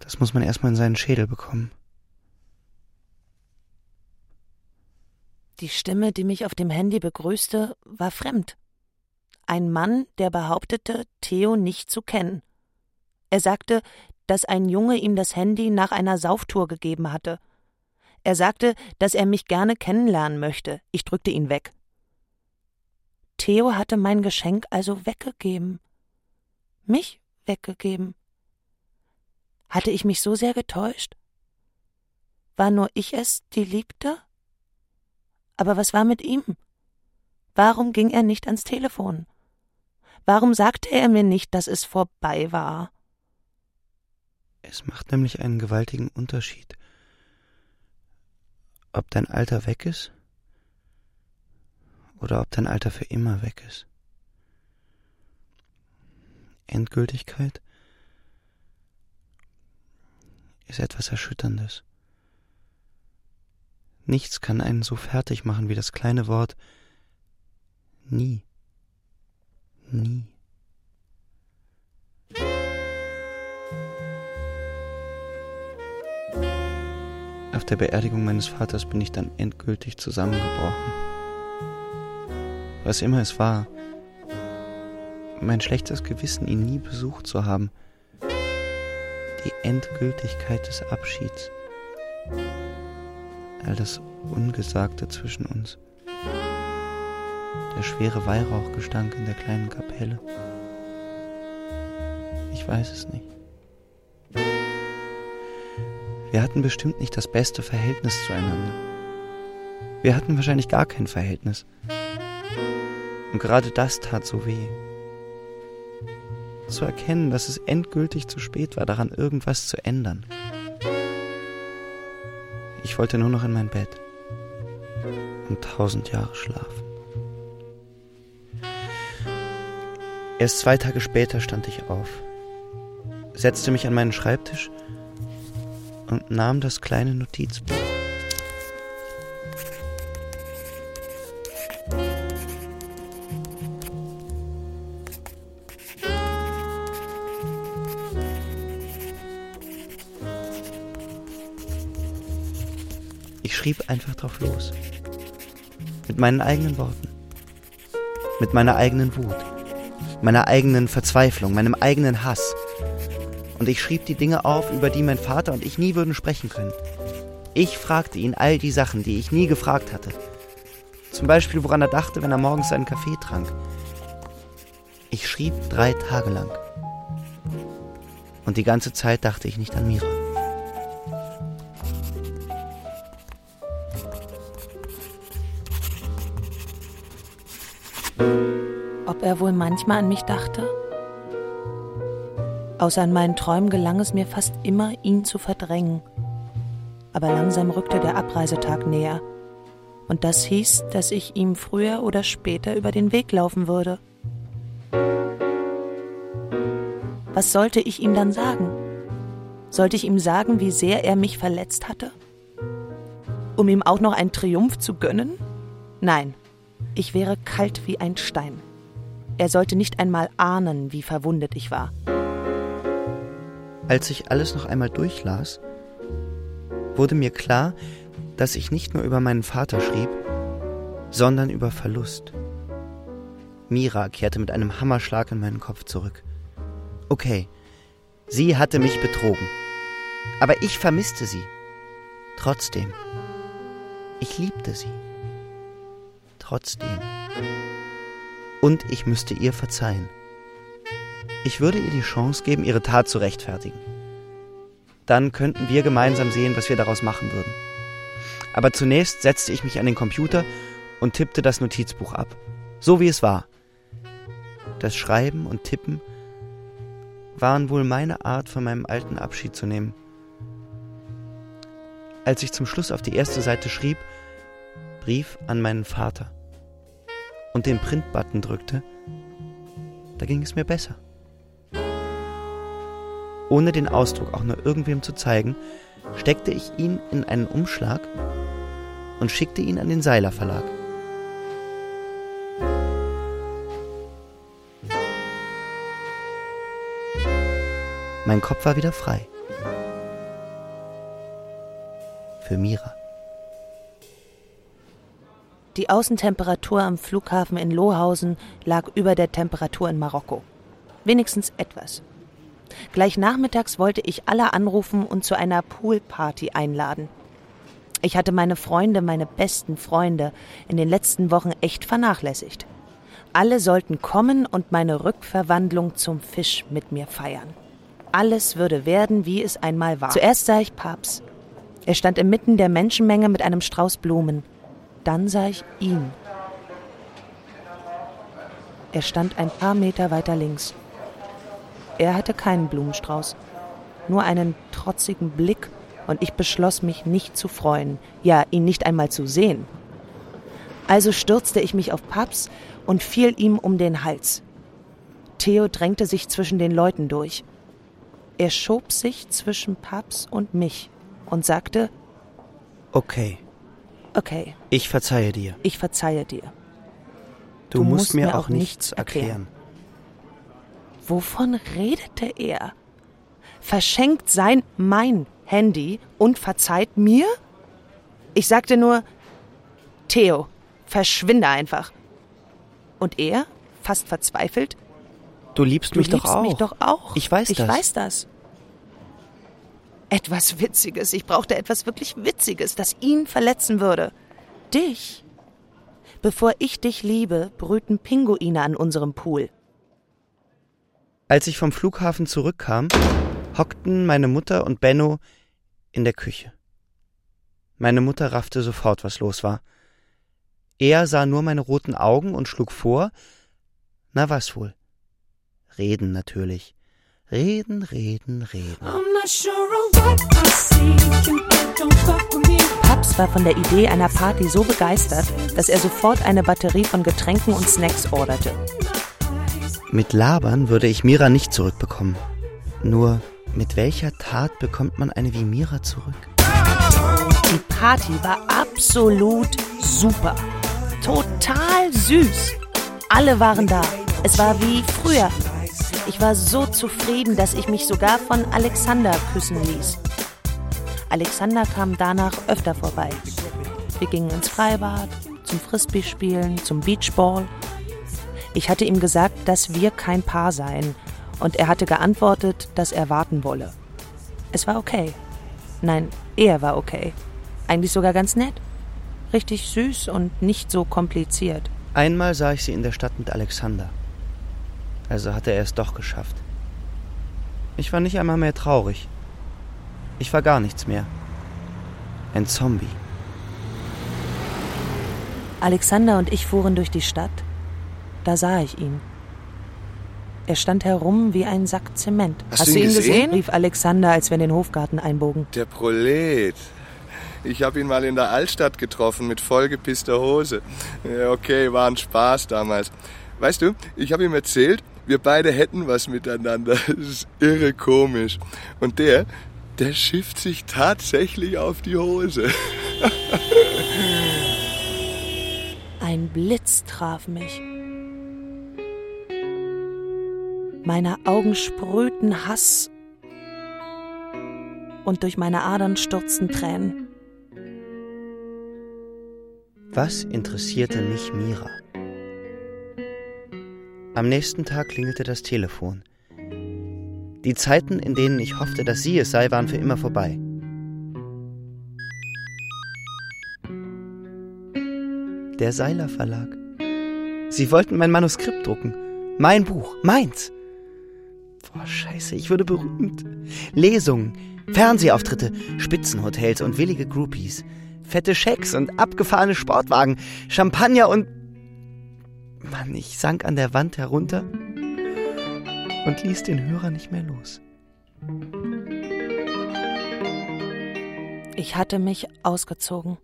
Das muss man erstmal in seinen Schädel bekommen.
Die Stimme, die mich auf dem Handy begrüßte, war fremd. Ein Mann, der behauptete, Theo nicht zu kennen. Er sagte, dass ein Junge ihm das Handy nach einer Sauftour gegeben hatte. Er sagte, dass er mich gerne kennenlernen möchte. Ich drückte ihn weg. Theo hatte mein Geschenk also weggegeben. Mich weggegeben. Hatte ich mich so sehr getäuscht? War nur ich es, die liebte? Aber was war mit ihm? Warum ging er nicht ans Telefon? Warum sagte er mir nicht, dass es vorbei war?
Es macht nämlich einen gewaltigen Unterschied, ob dein Alter weg ist oder ob dein Alter für immer weg ist. Endgültigkeit ist etwas Erschütterndes. Nichts kann einen so fertig machen wie das kleine Wort nie. Nie. Auf der Beerdigung meines Vaters bin ich dann endgültig zusammengebrochen. Was immer es war, mein schlechtes Gewissen, ihn nie besucht zu haben, die Endgültigkeit des Abschieds, all das Ungesagte zwischen uns, der schwere Weihrauchgestank in der kleinen Kapelle. Ich weiß es nicht. Wir hatten bestimmt nicht das beste Verhältnis zueinander. Wir hatten wahrscheinlich gar kein Verhältnis. Und gerade das tat so weh. zu erkennen, dass es endgültig zu spät war, daran irgendwas zu ändern. Ich wollte nur noch in mein Bett und tausend Jahre schlafen. Erst zwei Tage später stand ich auf, setzte mich an meinen Schreibtisch und nahm das kleine Notizbuch. Ich schrieb einfach drauf los. Mit meinen eigenen Worten. Mit meiner eigenen Wut. Meiner eigenen Verzweiflung, meinem eigenen Hass. Und ich schrieb die Dinge auf, über die mein Vater und ich nie würden sprechen können. Ich fragte ihn all die Sachen, die ich nie gefragt hatte. Zum Beispiel, woran er dachte, wenn er morgens seinen Kaffee trank. Ich schrieb drei Tage lang. Und die ganze Zeit dachte ich nicht an Mira.
Ob er wohl manchmal an mich dachte? Außer in meinen Träumen gelang es mir fast immer, ihn zu verdrängen. Aber langsam rückte der Abreisetag näher. Und das hieß, dass ich ihm früher oder später über den Weg laufen würde. Was sollte ich ihm dann sagen? Sollte ich ihm sagen, wie sehr er mich verletzt hatte? Um ihm auch noch einen Triumph zu gönnen? Nein, ich wäre kalt wie ein Stein. Er sollte nicht einmal ahnen, wie verwundet ich war.
Als ich alles noch einmal durchlas, wurde mir klar, dass ich nicht nur über meinen Vater schrieb, sondern über Verlust. Mira kehrte mit einem Hammerschlag in meinen Kopf zurück. Okay, sie hatte mich betrogen. Aber ich vermisste sie. Trotzdem. Ich liebte sie. Trotzdem. Und ich müsste ihr verzeihen. Ich würde ihr die Chance geben, ihre Tat zu rechtfertigen. Dann könnten wir gemeinsam sehen, was wir daraus machen würden. Aber zunächst setzte ich mich an den Computer und tippte das Notizbuch ab. So wie es war. Das Schreiben und Tippen waren wohl meine Art, von meinem alten Abschied zu nehmen. Als ich zum Schluss auf die erste Seite schrieb, Brief an meinen Vater und den Print-Button drückte, da ging es mir besser. Ohne den Ausdruck auch nur irgendwem zu zeigen, steckte ich ihn in einen Umschlag und schickte ihn an den Seiler Verlag. Mein Kopf war wieder frei. Für Mira.
Die Außentemperatur am Flughafen in Lohausen lag über der Temperatur in Marokko. Wenigstens etwas. Gleich nachmittags wollte ich alle anrufen und zu einer Poolparty einladen. Ich hatte meine Freunde, meine besten Freunde, in den letzten Wochen echt vernachlässigt. Alle sollten kommen und meine Rückverwandlung zum Fisch mit mir feiern. Alles würde werden, wie es einmal war. Zuerst sah ich Paps. Er stand inmitten der Menschenmenge mit einem Strauß Blumen. Dann sah ich ihn. Er stand ein paar Meter weiter links. Er hatte keinen Blumenstrauß, nur einen trotzigen Blick, und ich beschloss mich nicht zu freuen, ja, ihn nicht einmal zu sehen. Also stürzte ich mich auf Paps und fiel ihm um den Hals. Theo drängte sich zwischen den Leuten durch. Er schob sich zwischen Paps und mich und sagte
Okay.
Okay.
Ich verzeihe dir.
Ich verzeihe dir.
Du, du musst, musst, mir auch nichts erklären. erklären.
Wovon redete er? Verschenkt sein mein Handy und verzeiht mir? Ich sagte nur, Theo, verschwinde einfach. Und er, fast verzweifelt,
Du liebst
du
mich
liebst
doch auch.
mich doch auch.
Ich weiß
ich
das.
Ich weiß das. Etwas Witziges. Ich brauchte etwas wirklich Witziges, das ihn verletzen würde. Dich. Bevor ich dich liebe, brüten Pinguine an unserem Pool.
Als ich vom Flughafen zurückkam, hockten meine Mutter und Benno in der Küche. Meine Mutter raffte sofort, was los war. Er sah nur meine roten Augen und schlug vor, na was wohl? Reden natürlich. Reden, reden, reden.
Paps war von der Idee einer Party so begeistert, dass er sofort eine Batterie von Getränken und Snacks orderte.
Mit Labern würde ich Mira nicht zurückbekommen. Nur mit welcher Tat bekommt man eine wie Mira zurück?
Die Party war absolut super. Total süß. Alle waren da. Es war wie früher. Ich war so zufrieden, dass ich mich sogar von Alexander küssen ließ. Alexander kam danach öfter vorbei. Wir gingen ins Freibad, zum Frisbee-Spielen, zum Beachball. Ich hatte ihm gesagt, dass wir kein Paar seien, und er hatte geantwortet, dass er warten wolle. Es war okay. Nein, er war okay. Eigentlich sogar ganz nett. Richtig süß und nicht so kompliziert.
Einmal sah ich sie in der Stadt mit Alexander. Also hatte er es doch geschafft. Ich war nicht einmal mehr traurig. Ich war gar nichts mehr. Ein Zombie.
Alexander und ich fuhren durch die Stadt. Da sah ich ihn. Er stand herum wie ein Sack Zement.
Hast,
Hast
du ihn
ihn
gesehen?
gesehen? rief Alexander, als wir in den Hofgarten einbogen.
Der Prolet. Ich habe ihn mal in der Altstadt getroffen mit vollgepisster Hose. Okay, war ein Spaß damals. Weißt du, ich habe ihm erzählt, wir beide hätten was miteinander. Das ist irre komisch. Und der, der schifft sich tatsächlich auf die Hose.
Ein Blitz traf mich. Meine Augen sprühten Hass und durch meine Adern stürzten Tränen.
Was interessierte mich Mira? Am nächsten Tag klingelte das Telefon. Die Zeiten, in denen ich hoffte, dass sie es sei, waren für immer vorbei. Der Seiler Verlag. Sie wollten mein Manuskript drucken. Mein Buch. Meins. Boah, scheiße, ich würde berühmt. Lesungen, Fernsehauftritte, Spitzenhotels und willige Groupies. Fette Schecks und abgefahrene Sportwagen, Champagner und... Mann, ich sank an der Wand herunter und ließ den Hörer nicht mehr los.
Ich hatte mich ausgezogen,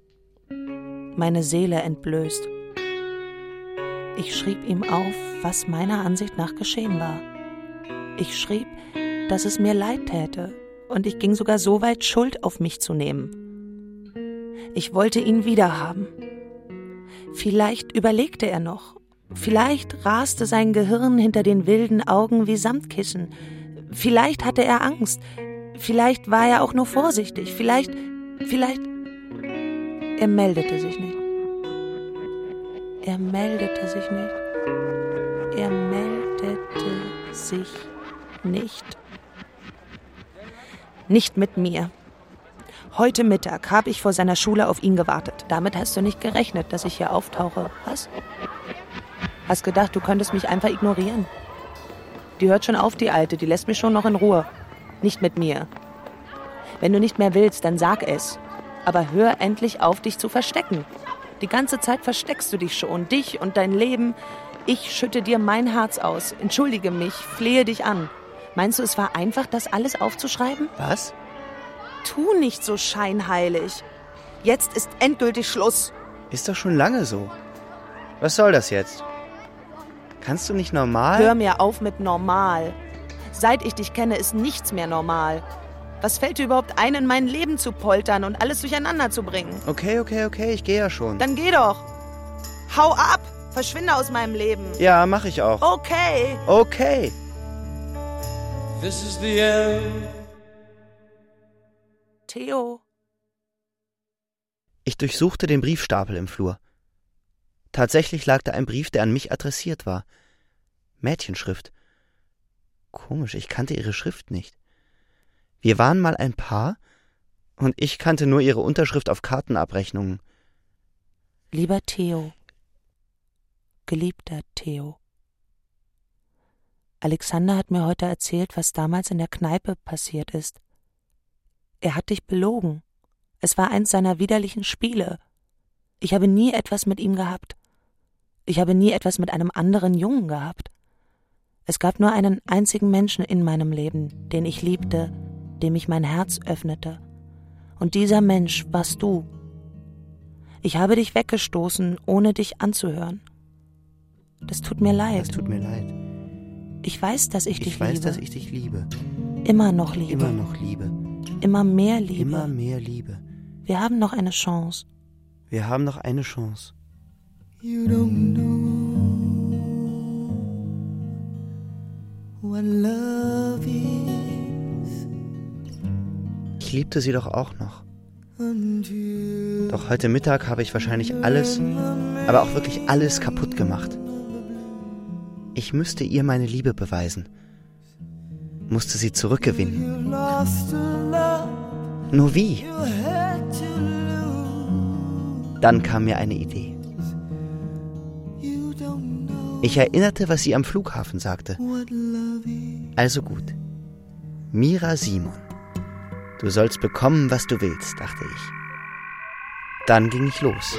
meine Seele entblößt. Ich schrieb ihm auf, was meiner Ansicht nach geschehen war. Ich schrieb, dass es mir leid täte, und ich ging sogar so weit, Schuld auf mich zu nehmen. Ich wollte ihn wiederhaben. Vielleicht überlegte er noch. Vielleicht raste sein Gehirn hinter den wilden Augen wie Samtkissen. Vielleicht hatte er Angst. Vielleicht war er auch nur vorsichtig. Vielleicht, vielleicht. Er meldete sich nicht. Er meldete sich nicht. Er meldete sich nicht. Nicht mit mir. Heute Mittag habe ich vor seiner Schule auf ihn gewartet. Damit hast du nicht gerechnet, dass ich hier auftauche. Was? Hast gedacht, du könntest mich einfach ignorieren? Die hört schon auf, die Alte. Die lässt mich schon noch in Ruhe. Nicht mit mir. Wenn du nicht mehr willst, dann sag es. Aber hör endlich auf, dich zu verstecken. Die ganze Zeit versteckst du dich schon. Dich und dein Leben. Ich schütte dir mein Herz aus. Entschuldige mich, flehe dich an. Meinst du, es war einfach, das alles aufzuschreiben?
Was?
Tu nicht so scheinheilig. Jetzt ist endgültig Schluss.
Ist doch schon lange so. Was soll das jetzt? Kannst du nicht normal?
Hör mir auf mit normal. Seit ich dich kenne, ist nichts mehr normal. Was fällt dir überhaupt ein, in mein Leben zu poltern und alles durcheinander zu bringen?
Okay, okay, okay, ich gehe ja schon.
Dann geh doch. Hau ab. Verschwinde aus meinem Leben.
Ja, mach ich auch.
Okay.
Okay.
This is the end.
Theo.
Ich durchsuchte den Briefstapel im Flur. Tatsächlich lag da ein Brief, der an mich adressiert war. Mädchenschrift. Komisch, ich kannte ihre Schrift nicht. Wir waren mal ein Paar und ich kannte nur ihre Unterschrift auf Kartenabrechnungen.
Lieber Theo. Geliebter Theo. Alexander hat mir heute erzählt, was damals in der Kneipe passiert ist. Er hat dich belogen. Es war eins seiner widerlichen Spiele. Ich habe nie etwas mit ihm gehabt. Ich habe nie etwas mit einem anderen Jungen gehabt. Es gab nur einen einzigen Menschen in meinem Leben, den ich liebte, dem ich mein Herz öffnete. Und dieser Mensch warst du. Ich habe dich weggestoßen, ohne dich anzuhören. Das tut mir leid.
Das tut mir leid.
Ich weiß, dass ich,
ich
dich
weiß,
liebe.
dass ich dich liebe.
Immer noch liebe.
Immer noch liebe.
Immer mehr Liebe.
Immer mehr Liebe.
Wir haben noch eine Chance.
Wir haben noch eine Chance.
You don't know what love is
Ich liebte sie doch auch noch. Doch heute Mittag habe ich wahrscheinlich alles, aber auch wirklich alles kaputt gemacht. Ich müsste ihr meine Liebe beweisen. Musste sie zurückgewinnen. Nur wie? Dann kam mir eine Idee. Ich erinnerte, was sie am Flughafen sagte. Also gut. Mira Simon. Du sollst bekommen, was du willst, dachte ich. Dann ging ich los.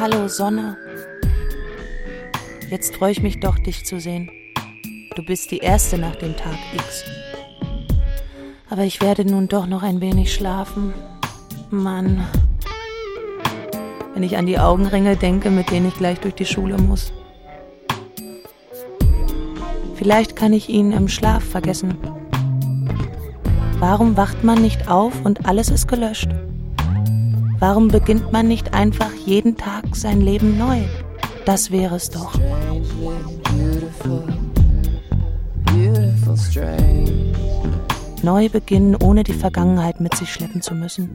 Hallo Sonne. Jetzt freue ich mich doch, dich zu sehen. Du bist die Erste nach dem Tag X. Aber ich werde nun doch noch ein wenig schlafen. Mann. Wenn ich an die Augenringe denke, mit denen ich gleich durch die Schule muss. Vielleicht kann ich ihn im Schlaf vergessen. Warum wacht man nicht auf und alles ist gelöscht? Warum beginnt man nicht einfach jeden Tag sein Leben neu? Das wäre es doch. Neu beginnen, ohne die Vergangenheit mit sich schleppen zu müssen.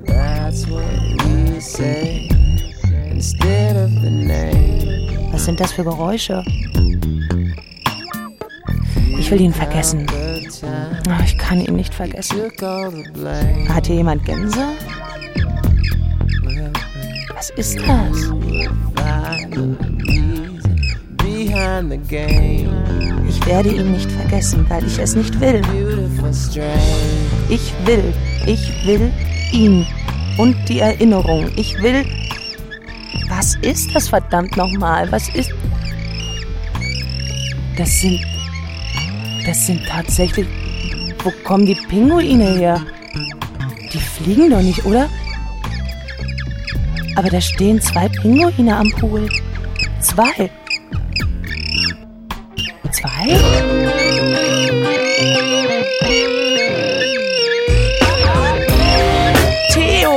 Was sind das für Geräusche? Ich will ihn vergessen. Ah, Ich kann ihn nicht vergessen. Hat hier jemand Gänse? Was ist das? Ich werde ihn nicht vergessen, weil ich es nicht will. Ich will, ich will ihn und die Erinnerung. Ich will. Was ist das verdammt nochmal? Was ist. Das sind. Das sind tatsächlich. Wo kommen die Pinguine her? Die fliegen doch nicht, oder? Aber da stehen zwei Pinguine am Pool. Zwei. Zwei? Theo!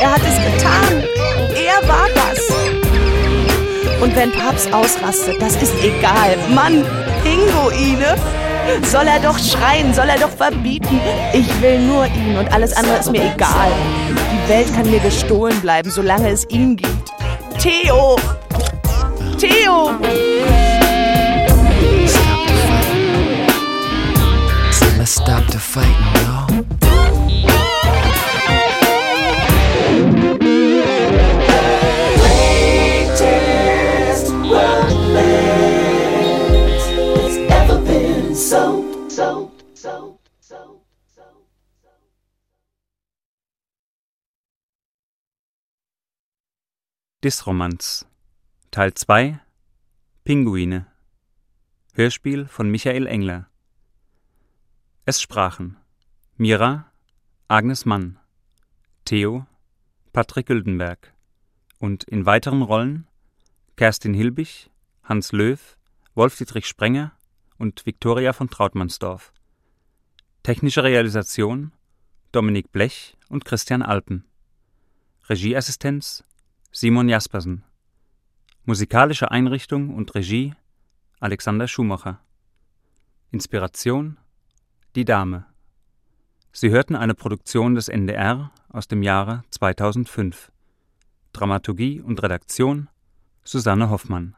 Er hat es getan! Er war das! Und wenn Papst ausrastet, das ist egal. Mann, Pinguine! Soll er doch schreien, soll er doch verbieten. Ich will nur ihn und alles andere ist mir egal. Die Welt kann mir gestohlen bleiben, solange es ihn gibt. Theo! Theo!
Let's stop the fighting,
Disromanz Teil 2 Pinguine Hörspiel von Michael Engler Es sprachen Mira Agnes Mann Theo Patrick Güldenberg und in weiteren Rollen Kerstin Hilbig, Hans Löw, Wolf-Dietrich Sprenger und Viktoria von Trautmannsdorf. Technische Realisation Dominik Blech und Christian Alpen. Regieassistenz Simon Jaspersen. Musikalische Einrichtung und Regie Alexander Schumacher. Inspiration Die Dame. Sie hörten eine Produktion des NDR aus dem Jahre 2005. Dramaturgie und Redaktion Susanne Hoffmann